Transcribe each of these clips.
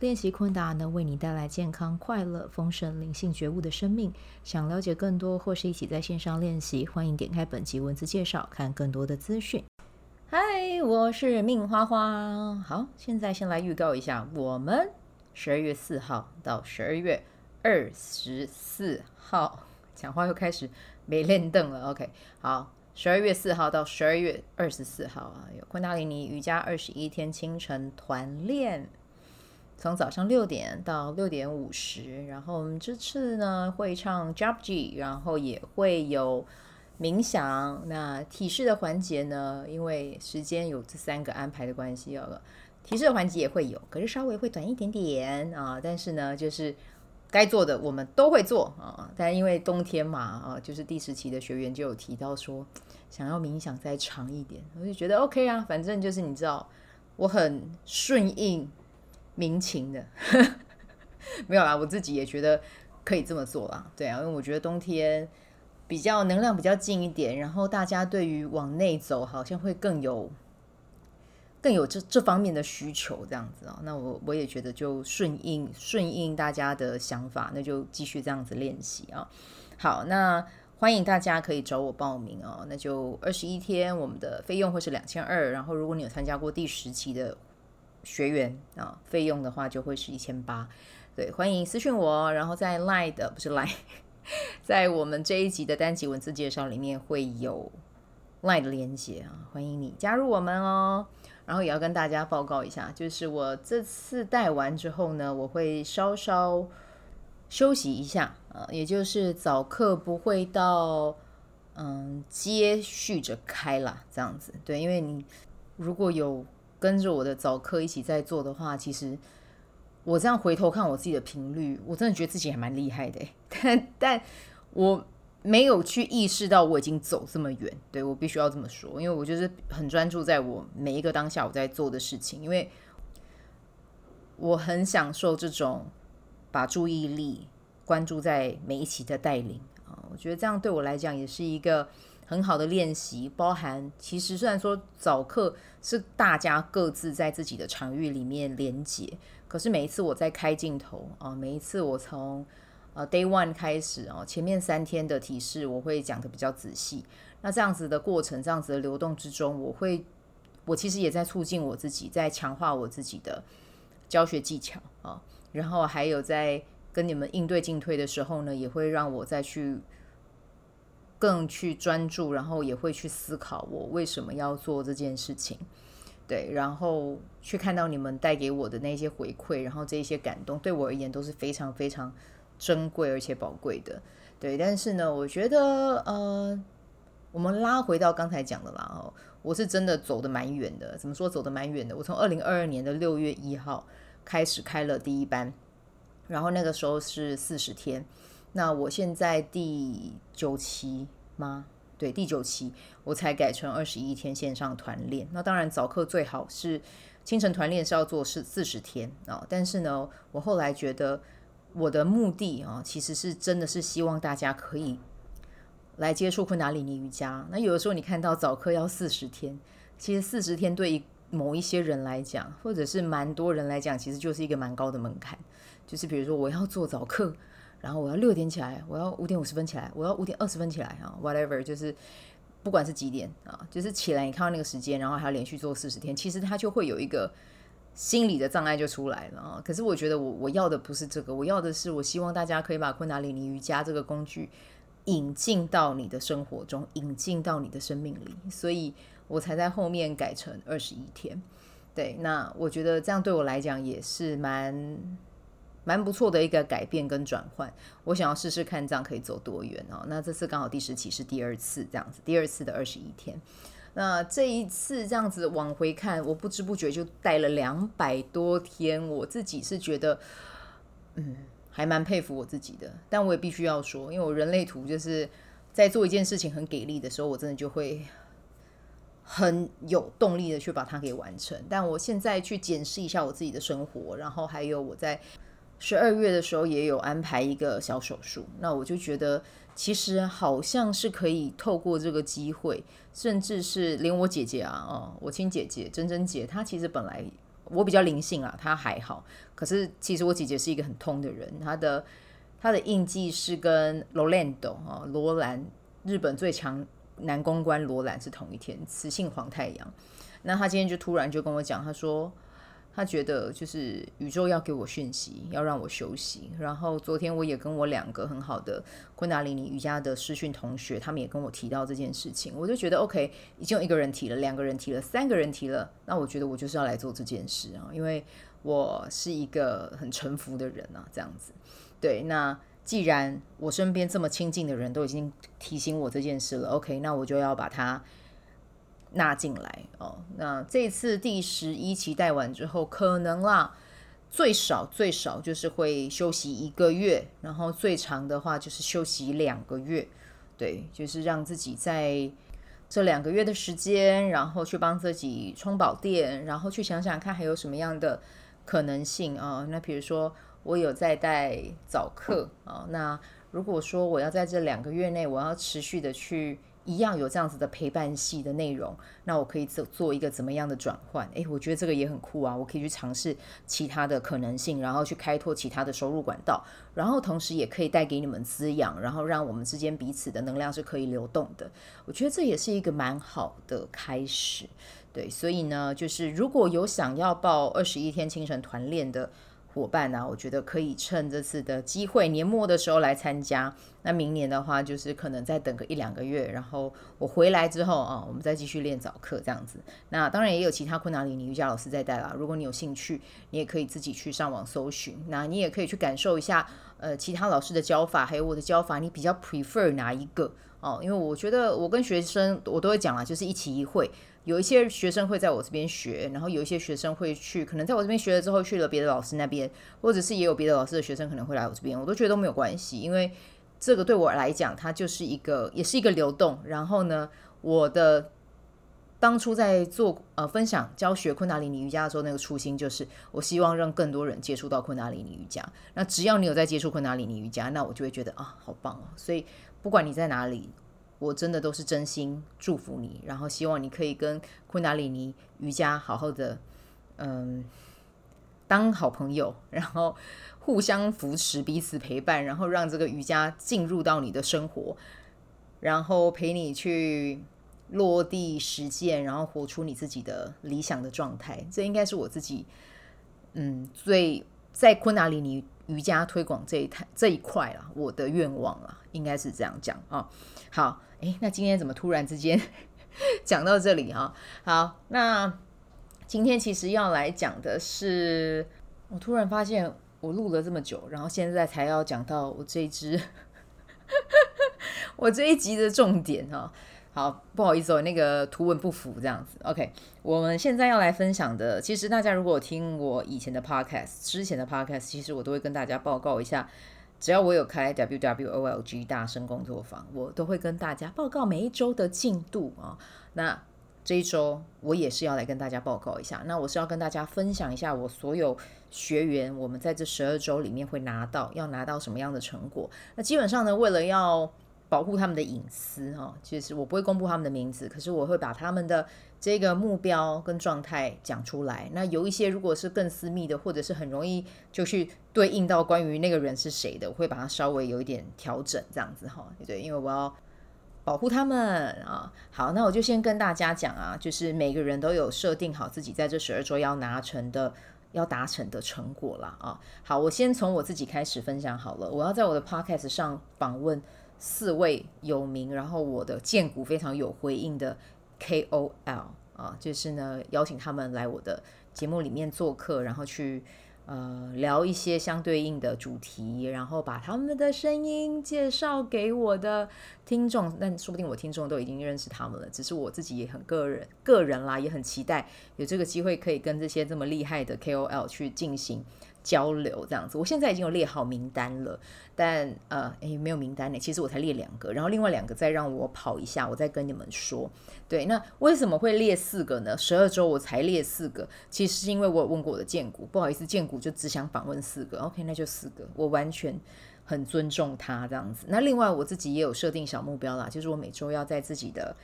练习昆达能为你带来健康、快乐、丰盛、灵性觉悟的生命。想了解更多或是一起在线上练习，欢迎点开本集文字介绍，看更多的资讯。嗨，我是命花花。好，现在先来预告一下，我们十二月四号到十二月二十四号，讲话又开始没练凳了。OK，好，十二月四号到十二月二十四号啊，有昆达里尼瑜伽二十一天清晨团练。从早上六点到六点五十，然后我们这次呢会唱 Japji，然后也会有冥想。那体式的环节呢，因为时间有这三个安排的关系，哦，体式的环节也会有，可是稍微会短一点点啊。但是呢，就是该做的我们都会做啊。但因为冬天嘛啊，就是第十期的学员就有提到说想要冥想再长一点，我就觉得 OK 啊，反正就是你知道我很顺应。民情的 没有啦，我自己也觉得可以这么做啦。对啊，因为我觉得冬天比较能量比较近一点，然后大家对于往内走好像会更有更有这这方面的需求这样子啊。那我我也觉得就顺应顺应大家的想法，那就继续这样子练习啊。好，那欢迎大家可以找我报名哦。那就二十一天，我们的费用会是两千二。然后如果你有参加过第十期的。学员啊，费用的话就会是一千八。对，欢迎私讯我，然后在 Line 的不是 Line，在我们这一集的单集文字介绍里面会有 Line 的连接啊，欢迎你加入我们哦。然后也要跟大家报告一下，就是我这次带完之后呢，我会稍稍休息一下啊，也就是早课不会到嗯接续着开啦，这样子。对，因为你如果有。跟着我的早课一起在做的话，其实我这样回头看我自己的频率，我真的觉得自己还蛮厉害的。但但我没有去意识到我已经走这么远，对，我必须要这么说，因为我就是很专注在我每一个当下我在做的事情，因为我很享受这种把注意力关注在每一期的带领啊，我觉得这样对我来讲也是一个。很好的练习，包含其实虽然说早课是大家各自在自己的场域里面连接，可是每一次我在开镜头啊，每一次我从呃 day one 开始啊，前面三天的提示我会讲得比较仔细。那这样子的过程，这样子的流动之中，我会我其实也在促进我自己，在强化我自己的教学技巧啊，然后还有在跟你们应对进退的时候呢，也会让我再去。更去专注，然后也会去思考我为什么要做这件事情，对，然后去看到你们带给我的那些回馈，然后这些感动对我而言都是非常非常珍贵而且宝贵的，对。但是呢，我觉得呃，我们拉回到刚才讲的啦，哦，我是真的走得蛮远的。怎么说走得蛮远的？我从二零二二年的六月一号开始开了第一班，然后那个时候是四十天。那我现在第九期吗？对，第九期我才改成二十一天线上团练。那当然早课最好是清晨团练是要做是四十天啊。但是呢，我后来觉得我的目的啊，其实是真的是希望大家可以来接触昆达里尼瑜伽。那有的时候你看到早课要四十天，其实四十天对于某一些人来讲，或者是蛮多人来讲，其实就是一个蛮高的门槛。就是比如说我要做早课。然后我要六点起来，我要五点五十分起来，我要五点二十分起来啊，whatever，就是不管是几点啊，就是起来你看到那个时间，然后还要连续做四十天，其实他就会有一个心理的障碍就出来了啊。可是我觉得我我要的不是这个，我要的是我希望大家可以把昆达里尼瑜伽这个工具引进到你的生活中，引进到你的生命里，所以我才在后面改成二十一天。对，那我觉得这样对我来讲也是蛮。蛮不错的一个改变跟转换，我想要试试看这样可以走多远哦。那这次刚好第十期是第二次这样子，第二次的二十一天。那这一次这样子往回看，我不知不觉就带了两百多天，我自己是觉得，嗯，还蛮佩服我自己的。但我也必须要说，因为我人类图就是在做一件事情很给力的时候，我真的就会很有动力的去把它给完成。但我现在去检视一下我自己的生活，然后还有我在十二月的时候也有安排一个小手术，那我就觉得其实好像是可以透过这个机会，甚至是连我姐姐啊，哦，我亲姐姐珍珍姐，她其实本来我比较灵性啊，她还好，可是其实我姐姐是一个很通的人，她的她的印记是跟罗兰多啊罗兰日本最强男公关罗兰是同一天，雌性黄太阳，那她今天就突然就跟我讲，她说。他觉得就是宇宙要给我讯息，要让我休息。然后昨天我也跟我两个很好的昆达里尼瑜伽的视讯同学，他们也跟我提到这件事情。我就觉得 OK，已经有一个人提了，两个人提了，三个人提了。那我觉得我就是要来做这件事啊，因为我是一个很臣服的人啊，这样子。对，那既然我身边这么亲近的人都已经提醒我这件事了，OK，那我就要把它。纳进来哦，那这次第十一期带完之后，可能啦，最少最少就是会休息一个月，然后最长的话就是休息两个月，对，就是让自己在这两个月的时间，然后去帮自己充饱电，然后去想想看还有什么样的可能性啊、那比如说我有在带早课啊、那如果说我要在这两个月内，我要持续的去。一样有这样子的陪伴系的内容，那我可以做做一个怎么样的转换？诶，我觉得这个也很酷啊！我可以去尝试其他的可能性，然后去开拓其他的收入管道，然后同时也可以带给你们滋养，然后让我们之间彼此的能量是可以流动的。我觉得这也是一个蛮好的开始。对，所以呢，就是如果有想要报二十一天清晨团练的。伙伴呢、啊，我觉得可以趁这次的机会，年末的时候来参加。那明年的话，就是可能再等个一两个月，然后我回来之后啊，我们再继续练早课这样子。那当然也有其他昆达里尼瑜伽老师在带啦。如果你有兴趣，你也可以自己去上网搜寻。那你也可以去感受一下，呃，其他老师的教法，还有我的教法，你比较 prefer 哪一个？哦，因为我觉得我跟学生我都会讲啦，就是一期一会。有一些学生会在我这边学，然后有一些学生会去，可能在我这边学了之后去了别的老师那边，或者是也有别的老师的学生可能会来我这边，我都觉得都没有关系，因为这个对我来讲，它就是一个，也是一个流动。然后呢，我的当初在做呃分享教学昆达里尼瑜伽的时候，那个初心就是我希望让更多人接触到昆达里尼瑜伽。那只要你有在接触昆达里尼瑜伽，那我就会觉得啊，好棒哦。所以不管你在哪里。我真的都是真心祝福你，然后希望你可以跟昆达里尼瑜伽好好的，嗯，当好朋友，然后互相扶持，彼此陪伴，然后让这个瑜伽进入到你的生活，然后陪你去落地实践，然后活出你自己的理想的状态。这应该是我自己，嗯，最在昆达里尼瑜伽推广这一台这一块了，我的愿望啊，应该是这样讲啊、哦。好。诶，那今天怎么突然之间 讲到这里哈？好，那今天其实要来讲的是，我突然发现我录了这么久，然后现在才要讲到我这一支，我这一集的重点哈。好，不好意思哦，那个图文不符这样子。OK，我们现在要来分享的，其实大家如果听我以前的 Podcast，之前的 Podcast，其实我都会跟大家报告一下。只要我有开 WWOLG 大声工作坊，我都会跟大家报告每一周的进度啊。那这一周我也是要来跟大家报告一下。那我是要跟大家分享一下我所有学员，我们在这十二周里面会拿到要拿到什么样的成果。那基本上呢，为了要保护他们的隐私哈，其实我不会公布他们的名字，可是我会把他们的这个目标跟状态讲出来。那有一些如果是更私密的，或者是很容易就去对应到关于那个人是谁的，我会把它稍微有一点调整这样子哈，对，因为我要保护他们啊。好，那我就先跟大家讲啊，就是每个人都有设定好自己在这十二周要拿成的、要达成的成果啦啊。好，我先从我自己开始分享好了，我要在我的 podcast 上访问。四位有名，然后我的荐股非常有回应的 KOL 啊，就是呢邀请他们来我的节目里面做客，然后去呃聊一些相对应的主题，然后把他们的声音介绍给我的听众。但说不定我听众都已经认识他们了，只是我自己也很个人个人啦，也很期待有这个机会可以跟这些这么厉害的 KOL 去进行交流这样子。我现在已经有列好名单了，但呃，诶，没有名单呢。其实我才列两个，然后另外两个再让我跑一下，我再跟你们说。对，那为什么会列四个呢？十二周我才列四个，其实是因为我有问过我的荐股，不好意思，荐股就只想访问四个。OK，那就四个，我完全很尊重他这样子。那另外我自己也有设定小目标啦，就是我每周要在自己的。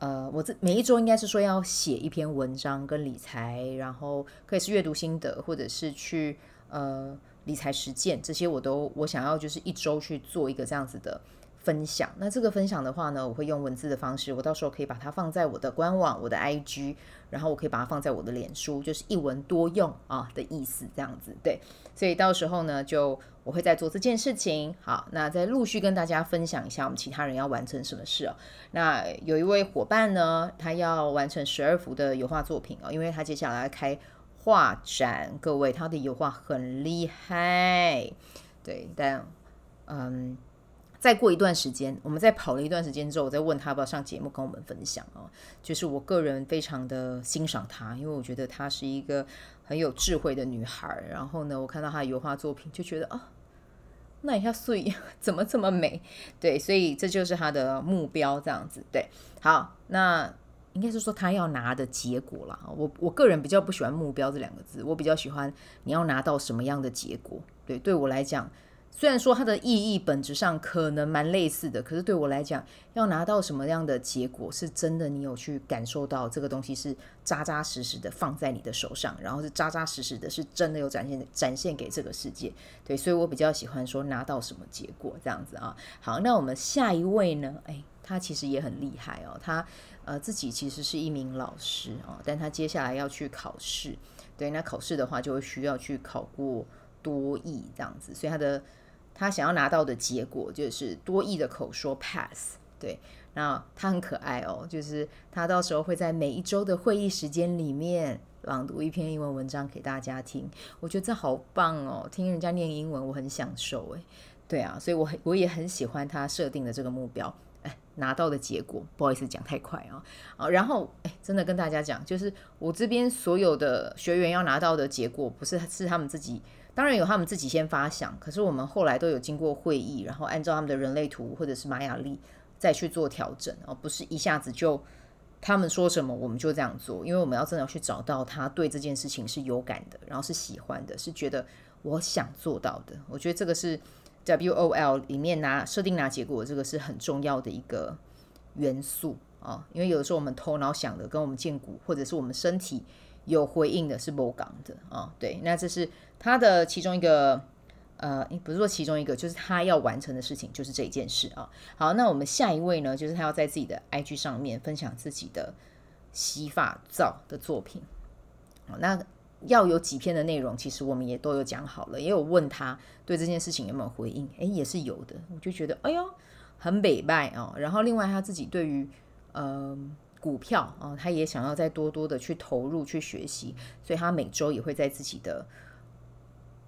呃，我这每一周应该是说要写一篇文章跟理财，然后可以是阅读心得，或者是去呃理财实践，这些我都我想要就是一周去做一个这样子的分享。那这个分享的话呢，我会用文字的方式，我到时候可以把它放在我的官网、我的 IG，然后我可以把它放在我的脸书，就是一文多用啊的意思，这样子对。所以到时候呢，就我会再做这件事情。好，那再陆续跟大家分享一下我们其他人要完成什么事哦。那有一位伙伴呢，他要完成十二幅的油画作品哦，因为他接下来要开画展。各位，他的油画很厉害，对，但嗯。再过一段时间，我们再跑了一段时间之后，我再问他要不要上节目跟我们分享哦。就是我个人非常的欣赏她，因为我觉得她是一个很有智慧的女孩。然后呢，我看到她的油画作品，就觉得啊、那一下碎怎么这么美？对，所以这就是她的目标，这样子。对，好，那应该是说她要拿的结果啦。我我个人比较不喜欢目标这两个字，我比较喜欢你要拿到什么样的结果。对，对我来讲。虽然说它的意义本质上可能蛮类似的，可是对我来讲，要拿到什么样的结果，是真的你有去感受到这个东西是扎扎实实的放在你的手上，然后是扎扎实实的，是真的有展现展现给这个世界。对，所以我比较喜欢说拿到什么结果这样子啊。好，那我们下一位呢？诶，他其实也很厉害哦，他呃自己其实是一名老师啊，但他接下来要去考试。对，那考试的话就会需要去考过多益这样子，所以他的。他想要拿到的结果就是多益的口说 pass，对，那他很可爱哦，就是他到时候会在每一周的会议时间里面朗读一篇英文文章给大家听，我觉得这好棒哦，听人家念英文我很享受诶，对啊，所以我很我也很喜欢他设定的这个目标，哎，拿到的结果不好意思讲太快啊，啊，然后哎，真的跟大家讲，就是我这边所有的学员要拿到的结果，不是是他们自己。当然有他们自己先发想，可是我们后来都有经过会议，然后按照他们的人类图或者是玛雅历再去做调整，而不是一下子就他们说什么我们就这样做，因为我们要真的要去找到他对这件事情是有感的，然后是喜欢的，是觉得我想做到的。我觉得这个是 WOL 里面拿设定拿结果，这个是很重要的一个元素啊，因为有的时候我们头脑想的跟我们荐骨或者是我们身体。有回应的是某港的啊、哦，对，那这是他的其中一个，呃，不是说其中一个，就是他要完成的事情，就是这一件事啊、好，那我们下一位呢，就是他要在自己的 IG 上面分享自己的洗发皂的作品。哦、那要有几篇的内容，其实我们也都有讲好了，也有问他对这件事情有没有回应，诶，也是有的。我就觉得，哎呦，很美拜哦。然后另外他自己对于，嗯、呃。股票啊、他也想要再多多的去投入去学习，所以他每周也会在自己的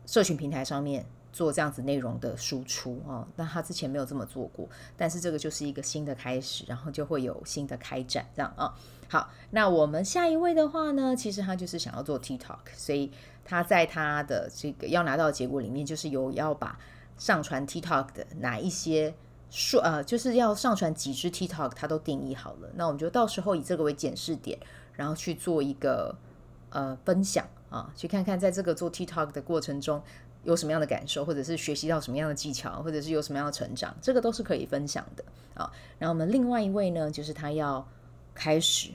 社群平台上面做这样子内容的输出啊、哦。那他之前没有这么做过，但是这个就是一个新的开始，然后就会有新的开展这样啊、好，那我们下一位的话呢，其实他就是想要做 TikTok，所以他在他的这个要拿到的结果里面，就是有要把上传 TikTok 的哪一些。说呃，就是要上传几支 TikTok，它都定义好了。那我们就到时候以这个为检视点，然后去做一个呃分享啊，去看看在这个做 TikTok 的过程中有什么样的感受，或者是学习到什么样的技巧，或者是有什么样的成长，这个都是可以分享的啊。然后我们另外一位呢，就是他要开始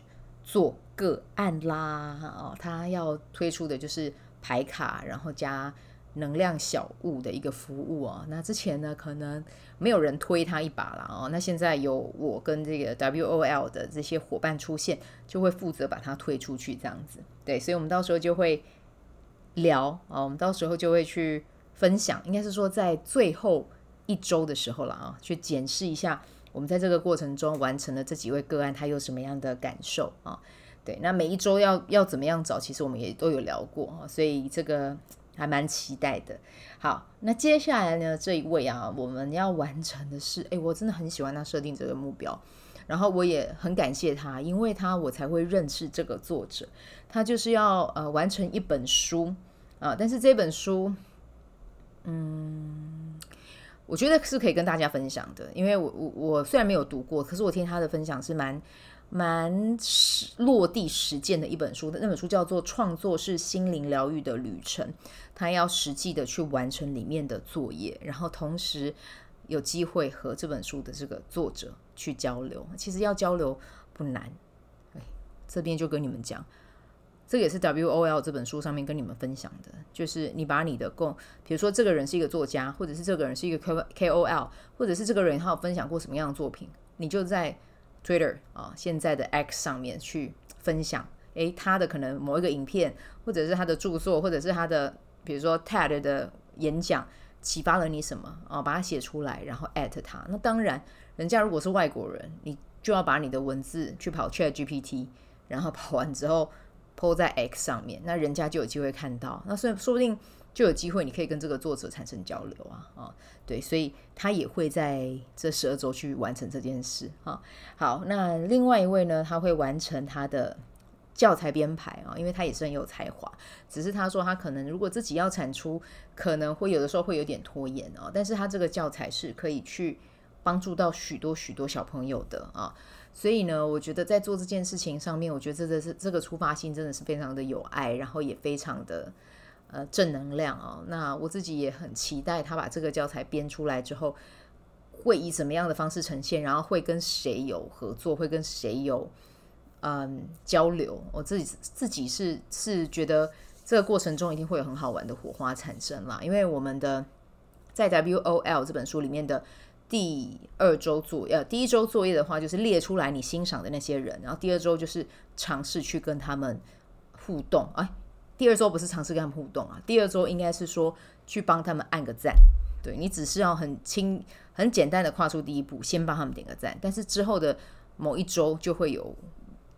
做个案啦啊，他要推出的就是排卡，然后加。能量小物的一个服务啊，那之前呢，可能没有人推他一把了哦。那现在有我跟这个 WOL 的这些伙伴出现，就会负责把它推出去，这样子。对，所以我们到时候就会聊啊，我们到时候就会去分享，应该是说在最后一周的时候了啊，去检视一下我们在这个过程中完成了这几位个案，他有什么样的感受啊？对，那每一周要要怎么样找，其实我们也都有聊过啊，所以这个。还蛮期待的。好，那接下来呢，这一位啊，我们要完成的是，诶，我真的很喜欢他设定这个目标，然后我也很感谢他，因为他我才会认识这个作者。他就是要呃完成一本书，啊。但是这本书，嗯，我觉得是可以跟大家分享的，因为我我我虽然没有读过，可是我听他的分享是蛮蛮实落地实践的一本书。那本书叫做《创作是心灵疗愈的旅程》，他要实际的去完成里面的作业，然后同时有机会和这本书的这个作者去交流。其实要交流不难。这边就跟你们讲，这也是 WOL 这本书上面跟你们分享的，就是你把你的共，比如说这个人是一个作家，或者是这个人是一个 KOL，或者是这个人他有分享过什么样的作品，你就在 Twitter 啊，现在的 X 上面去分享，诶，他的可能某一个影片，或者是他的著作，或者是他的比如说 TED 的演讲，启发了你什么啊？把它写出来，然后 at 他。那当然，人家如果是外国人，你就要把你的文字去跑 ChatGPT。然后跑完之后，po 在 X 上面，那人家就有机会看到，那所以说不定就有机会，你可以跟这个作者产生交流啊啊，对，所以他也会在这十二周去完成这件事啊。好，那另外一位呢，他会完成他的教材编排啊，因为他也是很有才华，只是他说他可能如果自己要产出，可能会有的时候会有点拖延啊，但是他这个教材是可以去帮助到许多许多小朋友的啊。所以呢，我觉得在做这件事情上面，我觉得这个是这个出发心真的是非常的有爱，然后也非常的呃正能量、哦。那我自己也很期待他把这个教材编出来之后，会以什么样的方式呈现，然后会跟谁有合作，会跟谁有嗯交流。我自己自己是是觉得这个过程中一定会有很好玩的火花产生啦，因为我们的在 WOL 这本书里面的。第二周作呃，第一周作业的话，就是列出来你欣赏的那些人，然后第二周就是尝试去跟他们互动。哎，第二周不是尝试跟他们互动啊，第二周应该是说去帮他们按个赞。对，你只是要很轻、很简单的跨出第一步，先帮他们点个赞，但是之后的某一周就会有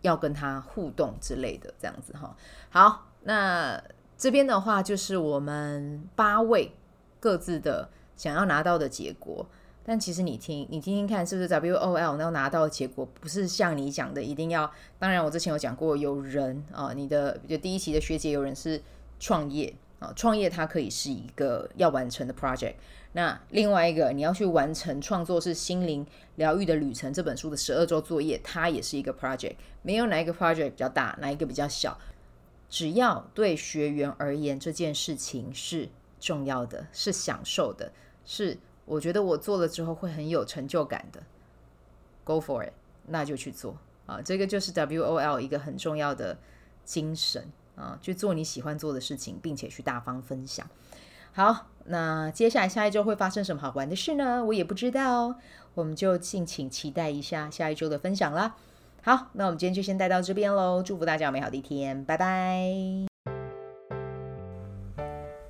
要跟他互动之类的这样子哈。好，那这边的话就是我们八位各自的想要拿到的结果。但其实你听，你听听看，是不是 WOL 那拿到的结果不是像你讲的一定要？当然，我之前有讲过，有人啊，你的就第一期的学姐有人是创业啊，创业它可以是一个要完成的 project。那另外一个你要去完成创作是心灵疗愈的旅程这本书的十二周作业，它也是一个 project。没有哪一个 project 比较大，哪一个比较小，只要对学员而言这件事情是重要的，是享受的，是。我觉得我做了之后会很有成就感的，Go for it，那就去做啊！这个就是 WOL 一个很重要的精神啊，去做你喜欢做的事情，并且去大方分享。好，那接下来下一周会发生什么好玩的事呢？我也不知道，我们就敬请期待一下下一周的分享啦。好，那我们今天就先带到这边喽，祝福大家有美好的一天，拜拜！